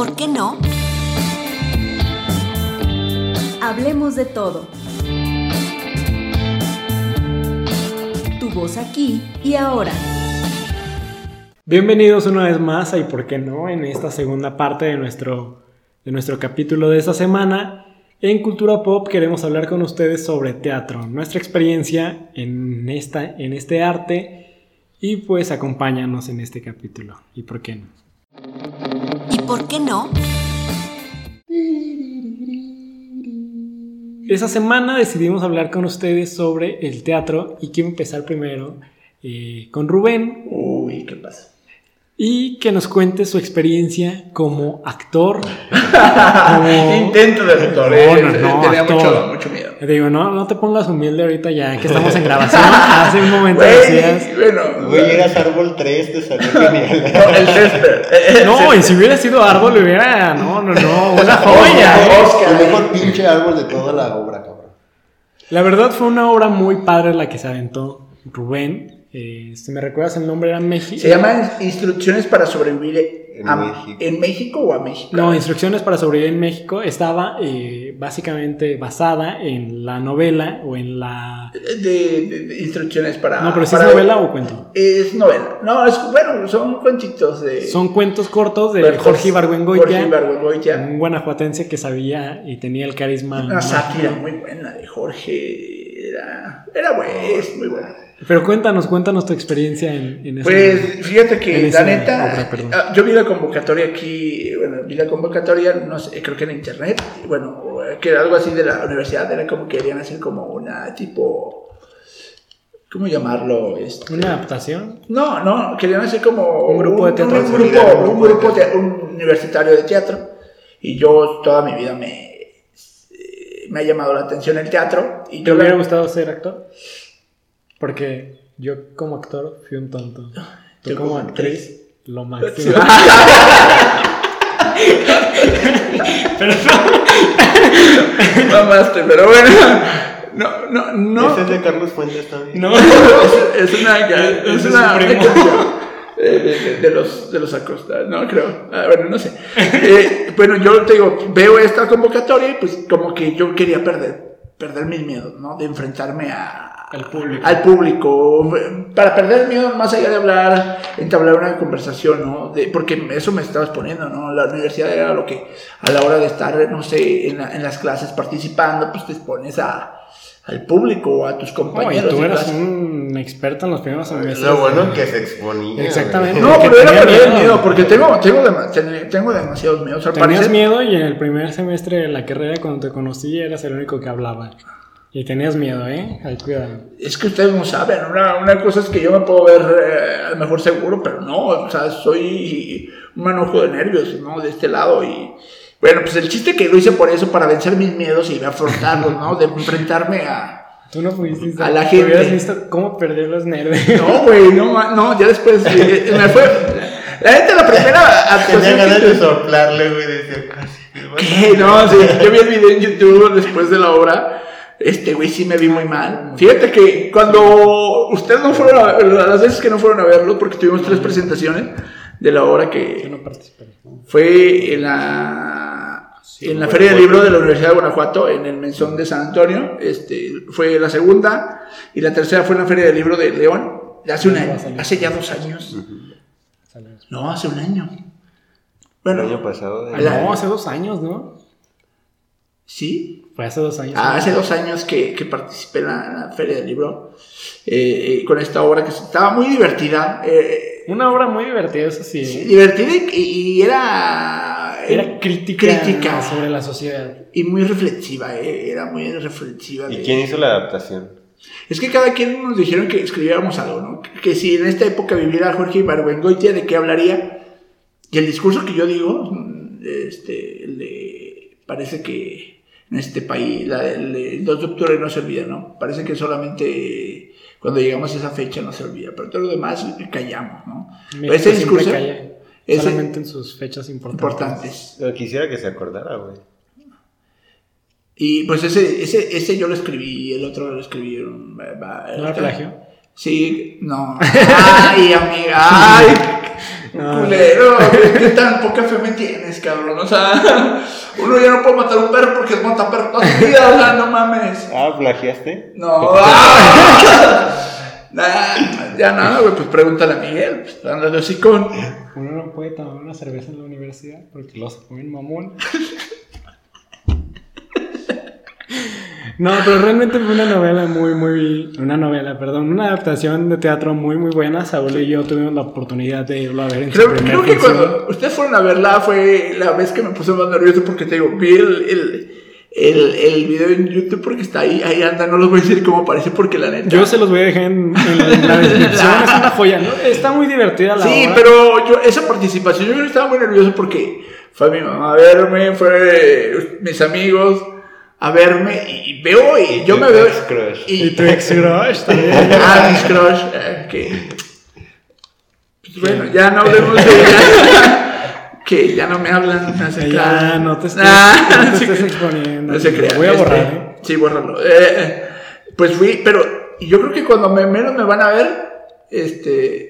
por qué no? Hablemos de todo. Tu voz aquí y ahora. Bienvenidos una vez más a y por qué no en esta segunda parte de nuestro, de nuestro capítulo de esta semana. En Cultura Pop queremos hablar con ustedes sobre teatro, nuestra experiencia en, esta, en este arte y pues acompáñanos en este capítulo. ¿Y por qué no? ¿Y por qué no? Esa semana decidimos hablar con ustedes sobre el teatro y quiero empezar primero eh, con Rubén. Uy, ¿qué pasa? Y que nos cuente su experiencia como actor. Intento de actor, eh. no, no, tenía actor. mucho, mucho miedo. Digo, no, no te pongas humilde ahorita ya que estamos en grabación. Hace un momento decías. Bueno, Güey, a árbol 3, te salió genial. no, el césped. el No, césped. y si hubiera sido árbol, hubiera. No, no, no, una joya. El mejor pinche árbol de toda la obra, cabrón. La verdad fue una obra muy padre la que se aventó Rubén. Eh, si me recuerdas el nombre, era México. Se llama Instrucciones para sobrevivir En a- México. en México o a México. No, Instrucciones para sobrevivir en México estaba eh, básicamente basada en la novela o en la. de, de- de instrucciones para. No, pero si para- es novela o cuento. Es novela. No, es bueno, son cuentitos de. Son cuentos cortos de Jorge Ibargüengoitia, Jorge Ibargüengoitia. un guanajuatense que sabía y tenía el carisma. Una sátira muy buena de Jorge. Era, era buena, es muy buena. Pero cuéntanos, cuéntanos tu experiencia en, en esa- Pues fíjate que la neta, obra, ah, yo vi la convocatoria aquí, bueno, vi la convocatoria, no sé, creo que en internet, bueno, que era algo así de la universidad, era como que querían hacer como una tipo, ¿cómo llamarlo? Este, ¿Una adaptación? No, no, querían hacer como Un grupo de teatro. un, grupo, un grupo de- un universitario de teatro, y yo toda mi vida me, me ha llamado la atención el teatro, y ¿Te yo hubiera la- gustado ser actor? Porque yo como actor fui un tonto. Tú Yo como como actriz, lo máximo. Pero Mamaste, pero bueno. No, no, no. Ese es de Carlos Fuentes también. no. Es, es una. Es es una. Eh, de, los, de los Acosta, no creo. Ah, bueno, no sé. Eh, bueno, yo te digo, veo esta convocatoria y pues como que yo quería perder, perder mis miedos, ¿no? De enfrentarme a. Al público. Al público. Para perder el miedo, más allá de hablar, entablar una conversación, ¿no? De, porque eso me estaba exponiendo, ¿no? La universidad era lo que, a la hora de estar, no sé, en, la- en las clases participando, pues te expones a, al público o a tus No, y compañeros. tú eras un experto en los primeros semestres. Lo bueno que se exponía. Exactamente. No, pero era perder el miedo. porque tengo, tengo, tengo demasiados miedos. Al Tenías parecer, miedo y en el primer semestre de la carrera cuando te conocí eras el único que hablaba. Y tenías miedo, ¿eh? Ay, cuidado. Es que ustedes no saben, una, una cosa es que yo me puedo ver eh, a lo mejor seguro, pero no, o sea, soy un manojo de nervios, ¿no? De este lado y... Bueno, pues el chiste que lo hice por eso, para vencer mis miedos y afrontarlos, ¿no? De enfrentarme a... Tú no pudiste. A la tú gente. hubieras visto cómo perder los nervios. No, güey, no, no, ya después eh, me fue... La neta, la primera actuación Tenía ganas que- de soplarle, güey. Decía casi. ¿Qué? No, sí, yo vi el video en YouTube después de la obra. Este güey sí me vi muy mal. Fíjate que cuando ustedes no fueron a las veces que no fueron a verlo, porque tuvimos tres presentaciones de la obra Yo que no participé. fue en la, en la Feria del Libro de la Universidad de Guanajuato, en el Menzón de San Antonio. Este, fue la segunda y la tercera fue en la Feria del Libro de León. Hace un año, hace ya dos años. No, hace un año. El Bueno, año pasado. de- la- No, hace dos años, ¿no? sí, Fue hace dos años. Ah, hace dos años que, que participé en la, en la Feria del Libro eh, eh, con esta obra que estaba muy divertida. eh, Una obra muy divertida, eso sí. sí, divertida y, y era. Era crítica, crítica. sobre la sociedad. Y muy reflexiva, eh, era muy reflexiva. ¿Y de- quién hizo la adaptación? Es que cada quien nos dijeron que escribiéramos algo, ¿no? Que, que si en esta época viviera Jorge Ibargüengoitia, ¿de qué hablaría? Y el discurso que yo digo, mm, este, el de, parece que en este país, la del el 2 de octubre no se olvida, ¿no? Parece que solamente cuando llegamos a esa fecha no se olvida, pero todo lo demás callamos, ¿no? Ese discurso calla, ese- solamente en sus fechas importantes. importantes. Quisiera que se acordara, güey. Y pues ese, ese, ese yo lo escribí, el otro lo va- ¿No era plagio? Sí, no. Ay, amiga, ay. No. Culero, ¿qué tan poca fe me tienes, cabrón? O sea, uno ya no puede matar a un perro porque es montaperro toda su vida, o sea, no mames. Ah, ¿plagiaste? No, ¡ah! Nah, ya nada, güey, pues pregúntale a Miguel, pues ándale con. Uno no puede tomar una cerveza en la universidad porque los ponen mamón. No, pero realmente fue una novela muy, muy. Una novela, perdón, una adaptación de teatro muy, muy buena. Saúl y yo tuvimos la oportunidad de irlo a ver en su Creo, primer creo que función. cuando ustedes fueron a verla fue la vez que me puse más nervioso porque te digo, vi el, el, el, el video en YouTube porque está ahí, ahí anda, no les voy a decir cómo aparece porque la neta. Yo se los voy a dejar en, en la descripción. es una joya, ¿no? Está muy divertida la Sí, pero yo, esa participación, yo estaba muy nervioso porque fue mi mamá a verme, fue mis amigos a verme y veo y yo me veo. crush. Y tu ex crush también. Ah, mis crush, eh, que. Pues bueno, ya no hablemos de. que ya no me hablan. Ya, no te estés, Ah, no te estés exponiendo. No se crean. Lo voy a este, borrar, ¿eh? Sí, bórralo. Eh, eh, pues fui, pero yo creo que cuando me, menos me van a ver, este.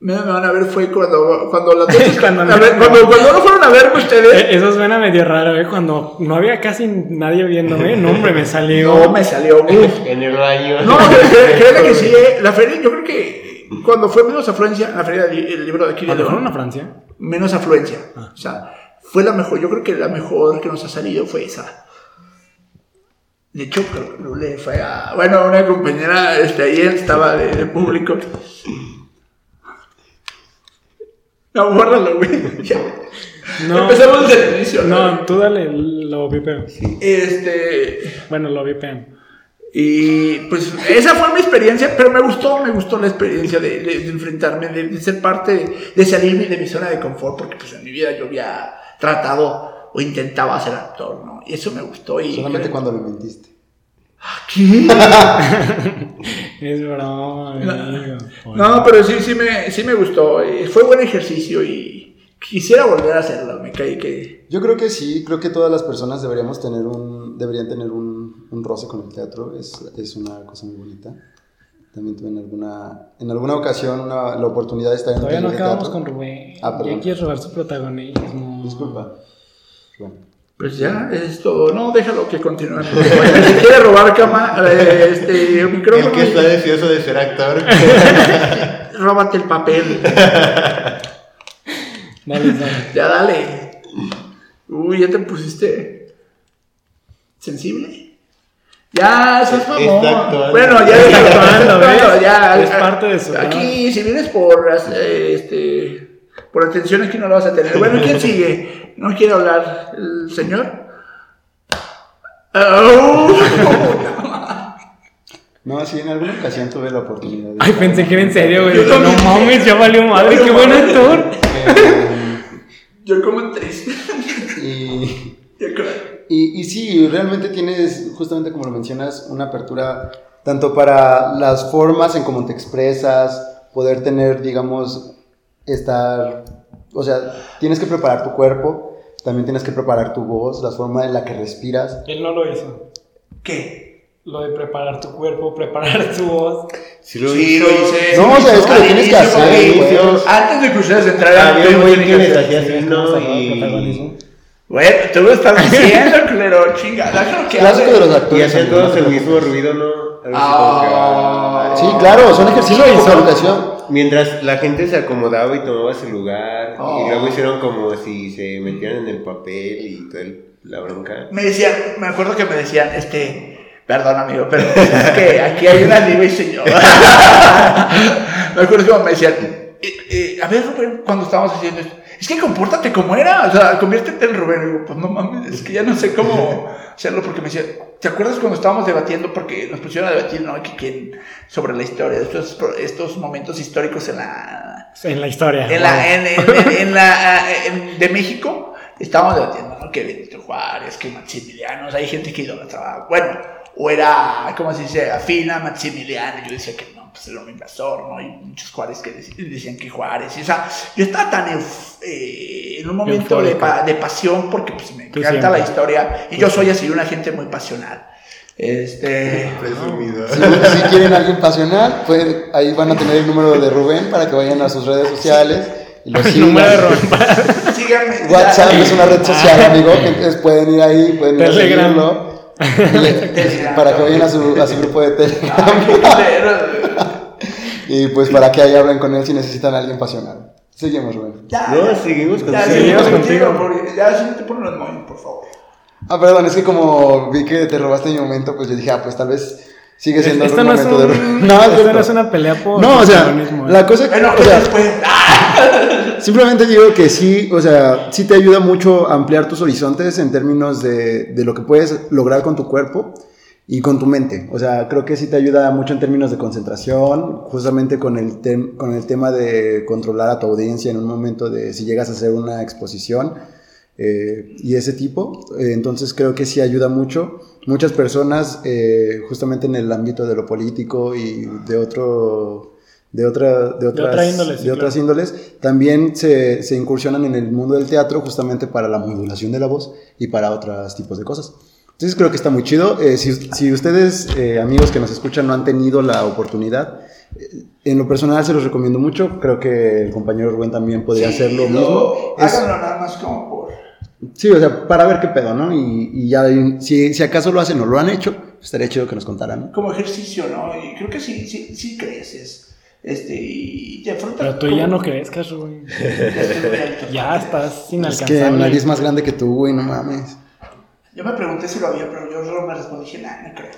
Menos me van a ver fue cuando, cuando las dos- Cuando a ver, cuando, cuando no fueron a verme ustedes. Eh, Eso suena medio raro, ¿eh? Cuando no había casi nadie viéndome, no, hombre, me salió. no me salió. uf. En el baño. No, créeme que sí, eh, la feria, yo creo que cuando fue menos afluencia, la feria del el libro de aquí de ¿Cuándo León, a Francia? menos afluencia. Ah. O sea, fue la mejor, yo creo que la mejor que nos ha salido fue esa. De hecho, creo que le fue a, bueno, una compañera, este, ahí estaba de, de público. No, bórralo, güey. Ya. No. Empezamos desde el inicio. No, tú dale, lo vipeo. Este, Bueno, lo vipean. Y pues esa fue mi experiencia, pero me gustó, me gustó la experiencia de, de- de enfrentarme, de, de ser parte, de, salirme de mi zona de confort, porque pues en mi vida yo había tratado o intentaba ser actor, ¿no? Y eso me gustó. Y Solamente cuando me mentiste. ¿Qué? Es broma, amigo. No, pero sí, sí me, sí me gustó. eh, Fue buen ejercicio y quisiera volver a hacerlo. Me caí que... Yo creo que sí, creo que todas las personas deberíamos tener un, deberían tener un, un roce con el teatro, es, es una cosa muy bonita. También tuve en alguna, en alguna ocasión una, la oportunidad de estar en un Todavía no acabamos con Rubén. Ah, perdón. Ya quieres robar su protagonismo. Disculpa. Bueno. Pues ya, es todo. No, déjalo que continúe. Si quiere robar cama, eh, este, micrófono. El que está deseoso de ser actor. Róbate el papel. Dale, dale. Ya dale. Uy, ya te pusiste sensible. Ya, eso es mamón. Bueno, ya Está actuando, bueno, ya. Es parte de su Aquí, si vienes por este por atención, aquí no lo vas a tener. Bueno, ¿quién sigue? ¿No quiere hablar el señor? Ah, No, sí, en alguna ocasión tuve la oportunidad de... Ay, pensé que era en serio, güey. Yo No mames, ya valió madre. Qué buen actor. Eh, yo como tres. y... Y, y sí, realmente tienes, justamente como lo mencionas, una apertura tanto para las formas en cómo te expresas, poder tener, digamos, estar, o sea, tienes que preparar tu cuerpo, también tienes que preparar tu voz, la forma en la que respiras. Él no lo hizo. ¿Qué? Lo de preparar tu cuerpo, preparar tu voz. Si lo Sí, hizo. lo hice. No, o sea, es que lo tienes que hacer. Antes de que ustedes entraran, yo así, ¿Cómo ¿no? se llama? Y, Bueno, tú lo estás diciendo, culero, chinga. Déjalo que Clásico de los y actores. hacían todos el mismo ruido, ¿no? Ah. Sí, claro, son ejercicios de visualización. Mientras la gente se acomodaba y tomaba su lugar, Oh. y luego hicieron como si se metían en el papel y toda el- la bronca. Me decían, me acuerdo que me decían, este, perdón amigo, pero es que aquí hay una diva y señor. me acuerdo que me decían, eh, eh, a ver Rubén, cuando estábamos haciendo esto, es que compórtate como era, o sea, conviértete en Rubén. Y digo, pues no mames, es que ya no sé cómo hacerlo porque me decían, ¿te acuerdas cuando estábamos debatiendo? Porque nos pusieron a debatir, ¿no? Que, quién- sobre la historia, estos, estos momentos históricos en la, En la historia. en la, en, en- en- en la, en- de México estábamos debatiendo ¿no? que Benito Juárez, que Maximiliano, o sea, hay gente que idolatraba, bueno, o era, ¿cómo se dice?, afina Maximiliano, y yo decía que no, pues era un invasor, ¿no? Y muchos Juárez que dec- decían que Juárez, y, o sea, yo estaba tan euf- eh, en un momento de, Eufórico. pa- de pasión, porque pues me encanta siempre. la historia, y yo soy así, una gente muy pasional. Este... Presumido. Si, si quieren alguien pasional, pues ahí van a tener el número de Rubén para que vayan a sus redes sociales y lo El sigan. número de Rubén Síganme. WhatsApp es una red social, amigo, que entonces pueden ir ahí, pueden ir a Telegram. seguirlo. Y- para que vayan a su, a su grupo de Telegram. Y pues para que ahí hablen con él si necesitan a alguien pasional. Seguimos, Rubén. Ya, No, ya. seguimos con- Ya, seguimos seguimos contigo. contigo. Ya, sí, te ponen los moños, por favor. Ah, perdón, es que como vi que te robaste mi momento, pues yo dije, ah, pues tal vez sigue siendo Esto un no es, momento un- de... No, no es una pelea por No, o sea, ¿eh? la cosa o pues sea, después. ¡Ah! Simplemente digo que sí, o sea, sí te ayuda mucho a ampliar tus horizontes en términos de, de lo que puedes lograr con tu cuerpo y con tu mente. O sea, creo que sí te ayuda mucho en términos de concentración, justamente con el, con el tema de controlar a tu audiencia en un momento de si llegas a hacer una exposición eh, y ese tipo. Eh, entonces creo que sí ayuda mucho. Muchas personas, eh, justamente en el ámbito de lo político y de otro... De, otra, de, otras, otra índole, sí, de otras claro. índoles, también se, se incursionan en el mundo del teatro justamente para la modulación de la voz y para otros tipos de cosas. Entonces creo que está muy chido. Eh, si, si ustedes, eh, amigos que nos escuchan, no han tenido la oportunidad, eh, en lo personal se los recomiendo mucho. Creo que el compañero Rubén también podría hacer lo Sí, mismo. Es- Háganlo nada más como. Sí, o sea, para ver qué pedo, ¿no? Y, y ya, si, si acaso lo hacen o lo han hecho, estaría chido que nos contaran, ¿no? como ejercicio, ¿no? Y creo que sí, sí, sí creces. Este, y te afrontas. Pero tú como- ya no crezcas, Rubén. Ya estás Es inalcanzable. que nadie es más grande que tú, güey, no mames. Yo me pregunté si lo había, pero yo solo me respondí, dije, nah, no creo.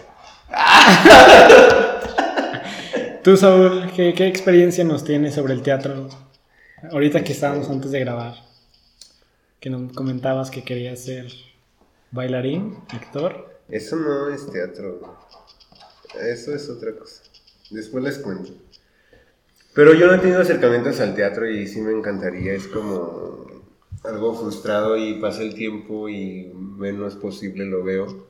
Tú, Saúl, ¿qué, qué experiencia nos tienes sobre el teatro? Ahorita que estábamos antes de grabar, que nos comentabas que querías ser bailarín, actor. Eso no es teatro. Eso es otra cosa. Después les cuento. Pero yo no he tenido acercamientos al teatro y sí me encantaría. Es como algo frustrado y pasa el tiempo y menos posible lo veo.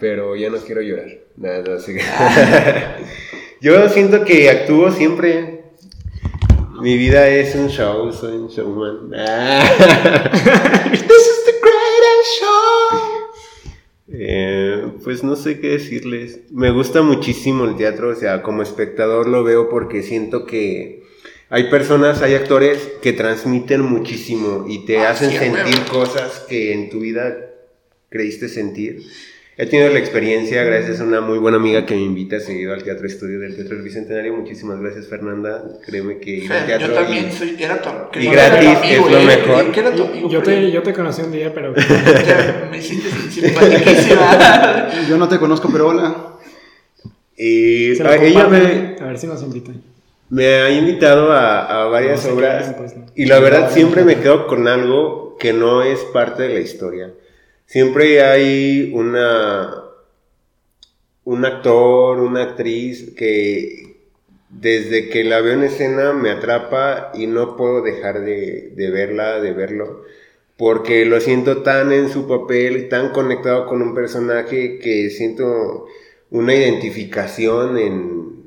Pero ya no quiero llorar. Nada, así que- yo siento que actúo siempre. Mi vida es un show, soy un showman. This is the greatest show. Eh, pues no sé qué decirles. Me gusta muchísimo el teatro, o sea, como espectador lo veo porque siento que hay personas, hay actores que transmiten muchísimo y te Ah, hacen sí, sentir cosas que en tu vida creíste sentir. He tenido la experiencia gracias a una muy buena amiga que me invita seguido al Teatro Estudio del Teatro del Bicentenario. Muchísimas gracias, Fernanda. Créeme que ir al teatro yo también y- soy, era tu y gratis amigo, es lo eh, mejor. era tu amigo, Yo te, yo te conocí un día, pero ya me hiciste simpaticísima. Yo no te conozco, pero hola. y se lo a- ella me, A ver si nos invitan. Me ha invitado a, a varias No obras pues, no. y la verdad No, siempre no. me quedo con algo que no es parte de la historia. Siempre hay una un actor, una actriz que desde que la veo en escena me atrapa y no puedo dejar de, de verla, de verlo, porque lo siento tan en su papel, tan conectado con un personaje que siento una identificación en,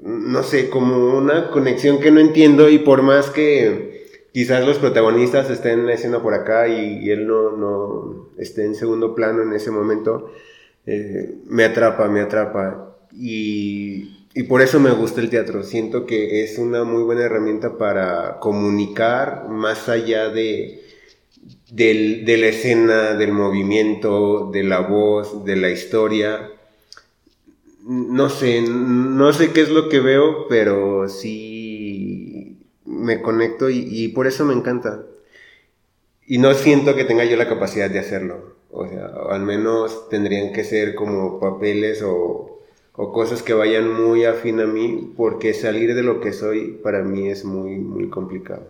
no sé, como una conexión que no entiendo y por más que quizás los protagonistas estén en la escena por acá y, él no, no esté en segundo plano en ese momento, eh, me atrapa, me atrapa. Y, y por eso me gusta el teatro. Siento que es una muy buena herramienta para comunicar más allá de, del- de la escena, del movimiento, de la voz, de la historia. No sé, no sé qué es lo que veo, pero sí me conecto y, y por eso me encanta. Y no siento que tenga yo la capacidad de hacerlo. O sea, al menos tendrían que ser como papeles o, o cosas que vayan muy afín a mí, porque salir de lo que soy para mí es muy, muy complicado.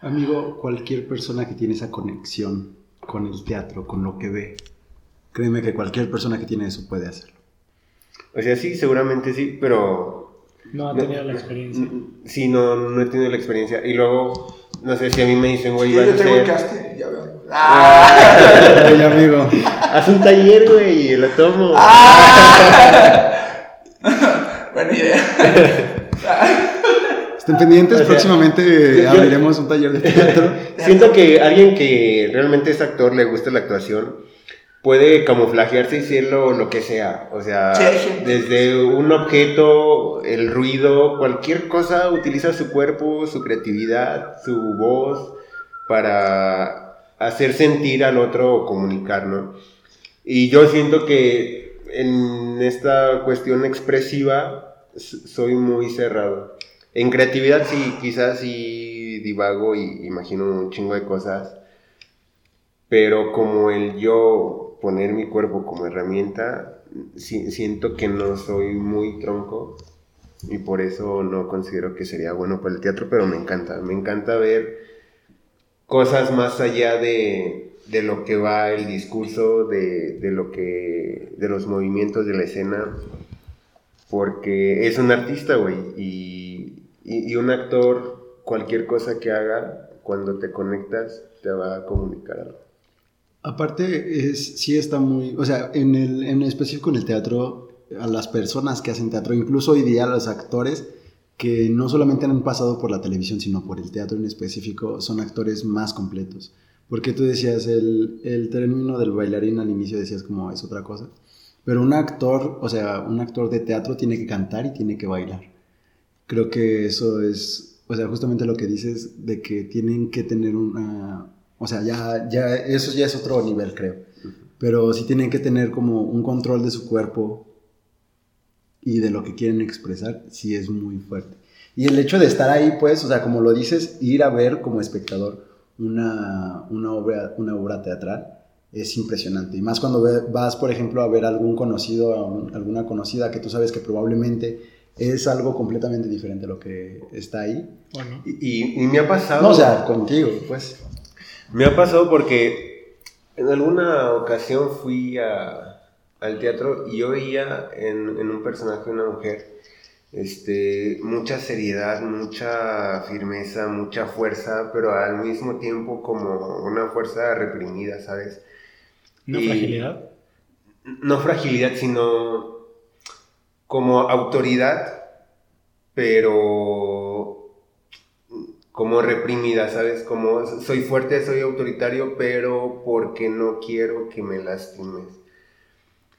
Amigo, cualquier persona que tiene esa conexión con el teatro, con lo que ve, créeme que cualquier persona que tiene eso puede hacerlo. O sea, sí, seguramente sí, pero No ha tenido la experiencia. Mm, Sí, no, no he tenido la experiencia. Y luego, no sé si a mí me dicen, güey, Yo vas a tengo el hacer... casting, ya veo. ¡Ah! Ay, amigo. Haz un taller, güey, y lo tomo. Buena idea. Estén pendientes, O sea, próximamente yo- abriremos un taller de teatro. Siento que alguien que realmente es actor, le gusta la actuación, puede camuflajearse y ser lo, que sea. O sea, Sí, desde un objeto, el ruido, cualquier cosa, utiliza su cuerpo, su creatividad, su voz para hacer sentir al otro o comunicar, ¿no? Y yo siento que en esta cuestión expresiva soy muy cerrado. En creatividad sí, quizás sí divago y imagino un chingo de cosas, pero como el yo poner mi cuerpo como herramienta, si- siento que no soy muy tronco y por eso no considero que sería bueno para el teatro, pero me encanta, me encanta ver cosas más allá de, de lo que va el discurso, de, de lo que, de los movimientos de la escena, porque es un artista, güey, y, y un actor, cualquier cosa que haga, cuando te conectas, te va a comunicar algo. Aparte, es, sí está muy, o sea, en, el, en específico en el teatro, a las personas que hacen teatro, incluso hoy día los actores que no solamente han pasado por la televisión, sino por el teatro en específico, son actores más completos. Porque tú decías, el, el término del bailarín al inicio decías como es otra cosa. Pero un actor, o sea, un actor de teatro tiene que cantar y tiene que bailar. Creo que eso es, o sea, justamente lo que dices de que tienen que tener una, o sea, ya, ya, eso ya es otro nivel, creo. Pero sí tienen que tener como un control de su cuerpo y de lo que quieren expresar, sí es muy fuerte. Y el hecho de estar ahí, pues, o sea, como lo dices, ir a ver como espectador una, una, obra, una obra teatral es impresionante. Y más cuando vas, por ejemplo, a ver algún conocido, alguna conocida que tú sabes que probablemente es algo completamente diferente a lo que está ahí. Bueno, Y, y- y me ha pasado... No, o sea, contigo, pues. Me ha pasado porque en alguna ocasión fui a- al teatro y yo veía en, en un personaje una mujer este, mucha seriedad, mucha firmeza, mucha fuerza, pero al mismo tiempo como una fuerza reprimida, ¿sabes? Y- fragilidad. No fragilidad, sino como autoridad, pero como reprimida, ¿sabes? Como soy fuerte, soy autoritario, pero porque no quiero que me lastimes.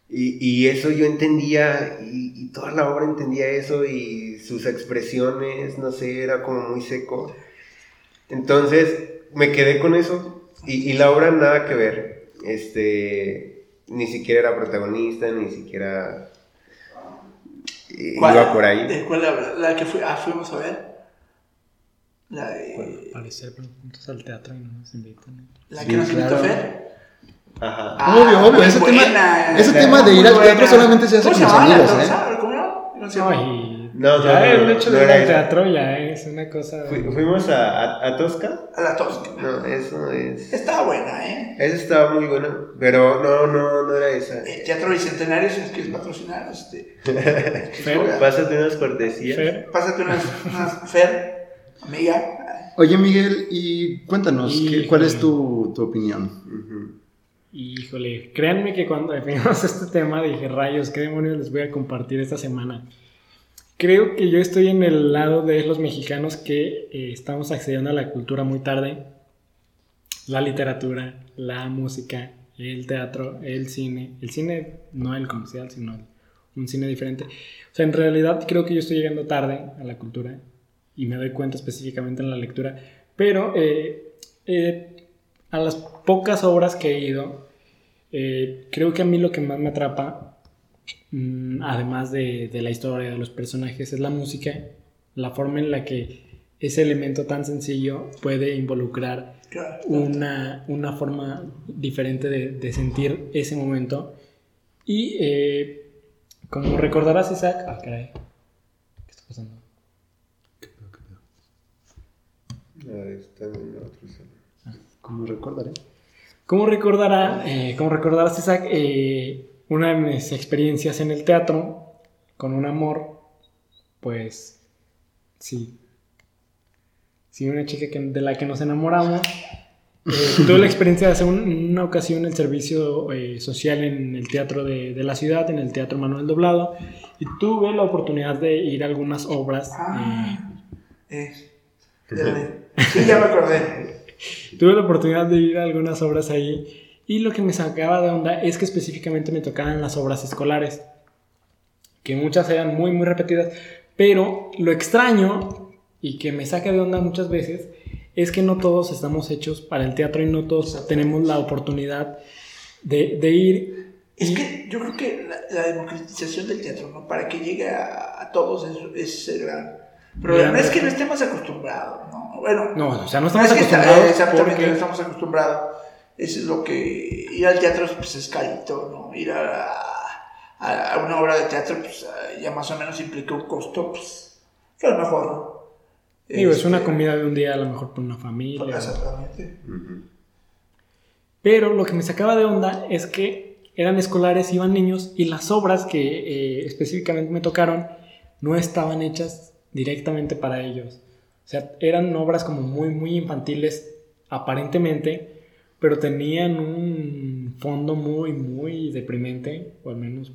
Y, y eso yo entendía, y, y toda la obra entendía eso, y sus expresiones, no sé, era como muy seco. Entonces me quedé con eso, y, y la obra nada que ver. Este, ni siquiera era protagonista, ni siquiera eh, iba por ahí. ¿De cuál habla? La que fui, ah, fuimos a ver. La de. Parecer juntos al teatro y no nos invitan. La Sí, que nos invitó claro. Fer. Ajá. Ah, obvio, obvio, ese buena. tema, ese tema de ir al buena. teatro solamente se hace ¿Cómo con los amigos, ¿eh? ¿Cómo no? No sé. No, ya no, no, el hecho no de ir al teatro ya es una cosa. Fui- fuimos a, a, a Tosca. A la tosca. No, eso es. Estaba buena, ¿eh? Esa estaba muy buena, pero no, no, no era esa. El Teatro Bicentenario, si nos quieres patrocinar, este. Fer, Pásate unas cortesías. Fer, Pásate unas, unas Fer, amiga. Oye, Miguel, y cuéntanos, ¿qué- Híjole. ¿cuál es tu, tu opinión? Ujú. Híjole, créanme que cuando definimos este tema dije, rayos, ¿qué demonios les voy a compartir esta semana? Creo que yo estoy en el lado de los mexicanos que eh, estamos accediendo a la cultura muy tarde. La literatura, la música, el teatro, el cine. El cine, no el comercial, sino el- un cine diferente. O sea, en realidad creo que yo estoy llegando tarde a la cultura y me doy cuenta específicamente en la lectura. Pero eh, eh, a las pocas obras que he ido, eh, creo que a mí lo que más me atrapa, mm, además de, de la historia, de los personajes, es la música, la forma en la que ese elemento tan sencillo puede involucrar una, una forma diferente de, de sentir ese momento. Y eh, como recordarás, Isaac. Ah, caray. ¿Qué está pasando? Ah, está en otro celular. Como recordaré. Como recordará, eh, como recordarás, Isaac, eh, una de mis experiencias en el teatro con un amor, pues sí. Sí, una chica que- de la que nos enamoramos. Eh, tuve la experiencia de hacer un- una ocasión el servicio eh, social en el teatro de, de la ciudad, en el Teatro Manuel Doblado, y tuve la oportunidad de ir a algunas obras. Ah. Eh. Sí, ya me acordé. Tuve la oportunidad de ir a algunas obras ahí Y lo que me sacaba de onda es que específicamente me tocaban las obras escolares, que muchas eran muy, muy repetidas, pero lo extraño y que me saca de onda muchas veces es que no todos estamos hechos para el teatro y no todos tenemos la oportunidad de, de ir. Es que yo creo que la, la democratización del teatro, ¿no? Para que llegue a, a todos es, es el gran problema. Gran es que no estemos acostumbrados, ¿no? Bueno, No, o sea, no no estamos es que está- acostumbrados exactamente, porque- no estamos acostumbrados. Eso es lo que... Ir al teatro pues, es carito, ¿no? Ir a, a, a una obra de teatro pues ya más o menos implica un costo, pues, que a lo mejor, ¿no? Digo, es una Este, comida de un día a lo mejor por una familia. Exactamente. Pero lo que me sacaba de onda es que eran escolares, iban niños y las obras que eh, específicamente me tocaron no estaban hechas directamente para ellos. O sea, eran obras como muy, muy infantiles aparentemente, pero tenían un fondo muy, muy deprimente, o al menos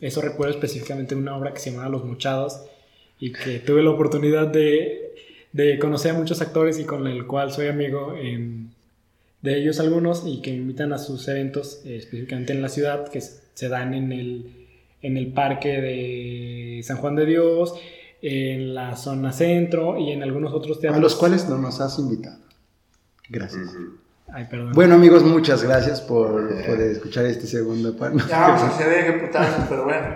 eso recuerdo específicamente una obra que se llamaba Los Mochados y que tuve la oportunidad de, de conocer a muchos actores y con el cual soy amigo en- de ellos algunos y que me invitan a sus eventos específicamente en la ciudad que se dan en el, en el parque de San Juan de Dios, en la zona centro y en algunos otros A teatros. los cuales no nos has invitado. Gracias. Ay, perdón. Bueno amigos, muchas gracias por, por escuchar este segundo par- Ya vamos a hacer ejecutados, pero bueno.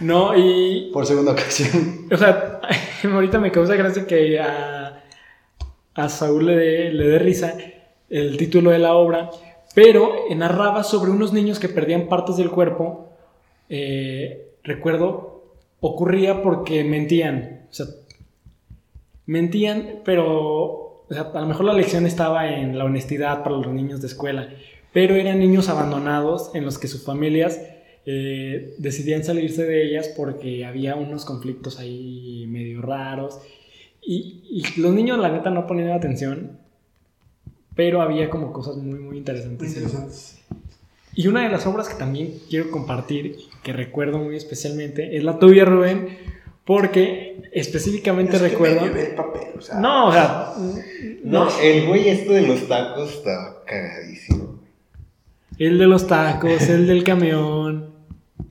No, y por segunda ocasión. O sea, ahorita me causa gracia que a, a Saúl le dé, le dé risa el título de la obra, pero narraba sobre unos niños que perdían partes del cuerpo. eh, recuerdo, ocurría porque mentían. O sea, mentían, pero o sea, a lo mejor la lección estaba en la honestidad para los niños de escuela, pero eran niños abandonados en los que sus familias eh, decidían salirse de ellas porque había unos conflictos ahí medio raros. Y, los niños, la neta, no ponían atención, pero había como cosas muy, muy Muy interesantes. interesantes. Y una de las obras que también quiero compartir, que recuerdo muy especialmente, es la tuya, Rubén, porque específicamente Es que recuerdo... me llevé el papel, o sea. No, o sea, No, el güey esto de los tacos está cagadísimo. el de los tacos, el del camión.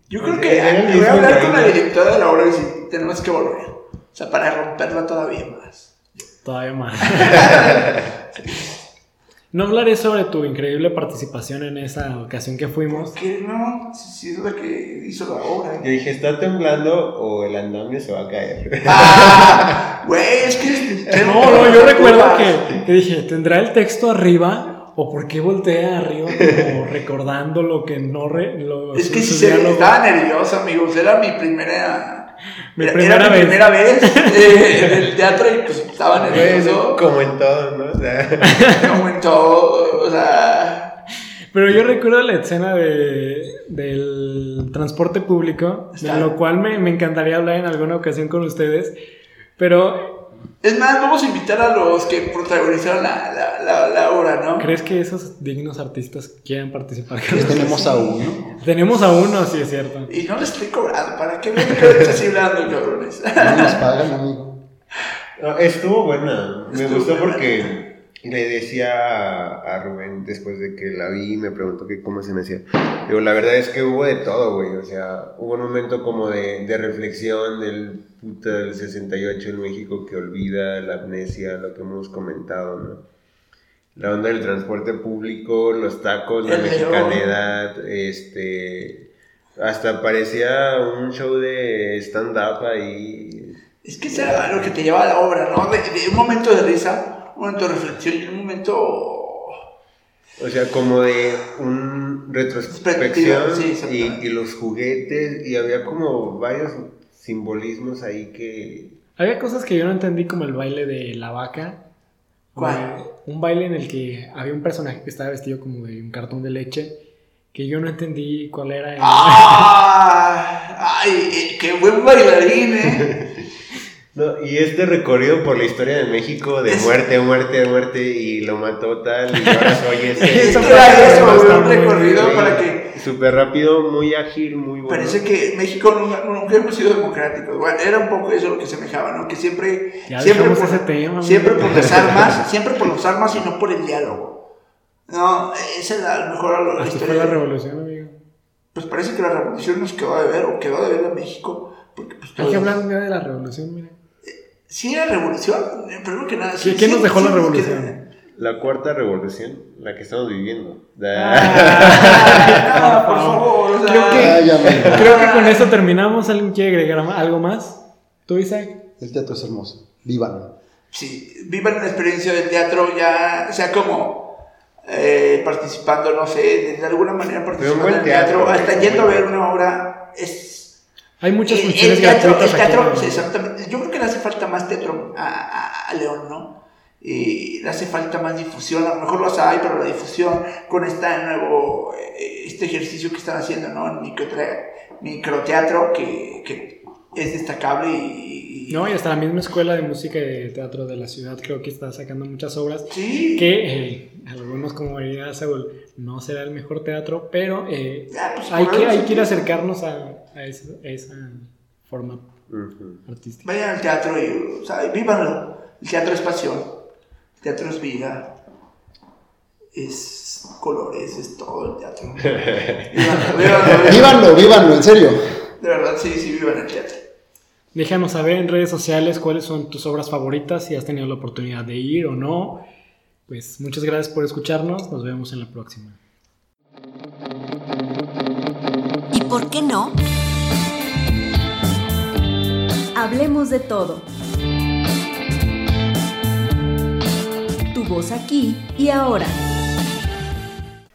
Yo creo que voy a hablar con la directora de la obra y decir, tenemos que volver. O sea, para romperla todavía más. Todavía más. No hablaré sobre tu increíble participación en esa ocasión que fuimos. Que no, si, es la que hizo la obra. Yo dije, ¿está temblando o el andamio se va a caer? ¡Ah! Güey, es que. No, no, yo recuerdo que, que dije, ¿tendrá el texto arriba? ¿O por qué voltea arriba como recordando lo que no... Re, lo, Es que si se estaba nervioso, amigos. Era mi primera. Mi era, primera era mi vez. primera vez eh, en el teatro y pues estaba nervioso. Como en todo, ¿no? O sea, Como en todo, o sea. Pero yo recuerdo la escena de, del transporte público, de lo cual me, me encantaría hablar en alguna ocasión con ustedes. Pero, Es más, vamos a invitar a los que protagonizaron la, la, la, la obra, ¿no? ¿crees que esos dignos artistas quieran participar? tenemos a uno. Tenemos a uno, sí es cierto. Y no le estoy cobrando, ¿para qué me así hablando, cabrones? No nos pagan, amigo. no, estuvo buena. Me Estuvo gustó buena. porque le decía a, Rubén después de que la vi, me preguntó que cómo se me hacía. Digo, la verdad es que hubo de todo, güey. O sea, hubo un momento como de, de reflexión del puta del 68 en México que olvida la amnesia, lo que hemos comentado, ¿no? La onda del transporte público, los tacos, la mexicanidad, este... Hasta parecía un show de stand-up ahí. Es que eso era lo que te lleva a la obra, ¿no? De, de un momento de risa, momento de reflexión y un momento. O sea, como de un retrospección sí, y, los juguetes y había como varios simbolismos ahí que... Había cosas que yo no entendí como el baile de la vaca. ¿Cuál? Un baile en el que había un personaje que estaba vestido como de un cartón de leche, que yo no entendí cuál era. el- ¡Ah! ¡Ay! ¡Qué buen bailarín, eh! No, y este recorrido por la historia de México de Es- muerte, muerte, muerte y lo mató tal y ahora soy Es ese. que era parte eso, un recorrido para que. Súper rápido, muy ágil, muy bueno. Parece que México nunca, nunca hemos sido democráticos. Bueno, era un poco eso lo que semejaba, ¿no? Que siempre. Ya siempre por, ese tema, Siempre por las armas, siempre por las armas y no por el diálogo. No, esa es la mejor la historia. fue la de- revolución, amigo. Pues parece que la revolución nos quedó de ver, o quedó de ver a México. Porque, pues, Hay que hablar un día de la revolución, mira. Sí, era revolución. eh, Primero que nada. ¿Qué- sí, qué sí, nos dejó sí, la revolución? La cuarta revolución, la que estamos viviendo. Ah, por favor, o sea, Creo que-. Creo con eso terminamos. ¿Alguien quiere agregar algo más? ¿Tú, Isaac? El teatro es hermoso. Vívanlo. Sí, vivan la experiencia del teatro ya, sea como eh, participando, no sé, de alguna manera participando en el teatro, teatro, hasta yendo a ver una obra, es... Hay muchas funciones el teatro, gratuitas el teatro, aquí. exactamente. Yo creo que le hace falta más teatro a, a- a León, ¿no? Y le hace falta más difusión, a lo mejor los hay, pero la difusión con este nuevo, eh, este ejercicio que están haciendo, ¿no? Microtre- microteatro que, que es destacable y... y- No, y hasta la misma escuela de música y de teatro de la ciudad creo que está sacando muchas obras Sí. que eh, algunos como diría Saúl no será el mejor teatro, pero eh, Ah, pues, hay, que, hay que ir a acercarnos a, a esa, a esa forma artística. Vayan al teatro y, o sea, vívanlo. El teatro es pasión. El teatro es vida. Es colores, es todo el teatro. vívanlo. Vívanlo, vívanlo, en serio. De verdad, sí, sí, vivan el teatro. Déjanos saber en redes sociales cuáles son tus obras favoritas, si has tenido la oportunidad de ir o no. Pues muchas gracias por escucharnos, nos vemos en la próxima. ¿Y por qué no? Hablemos de todo. Tu voz aquí y ahora.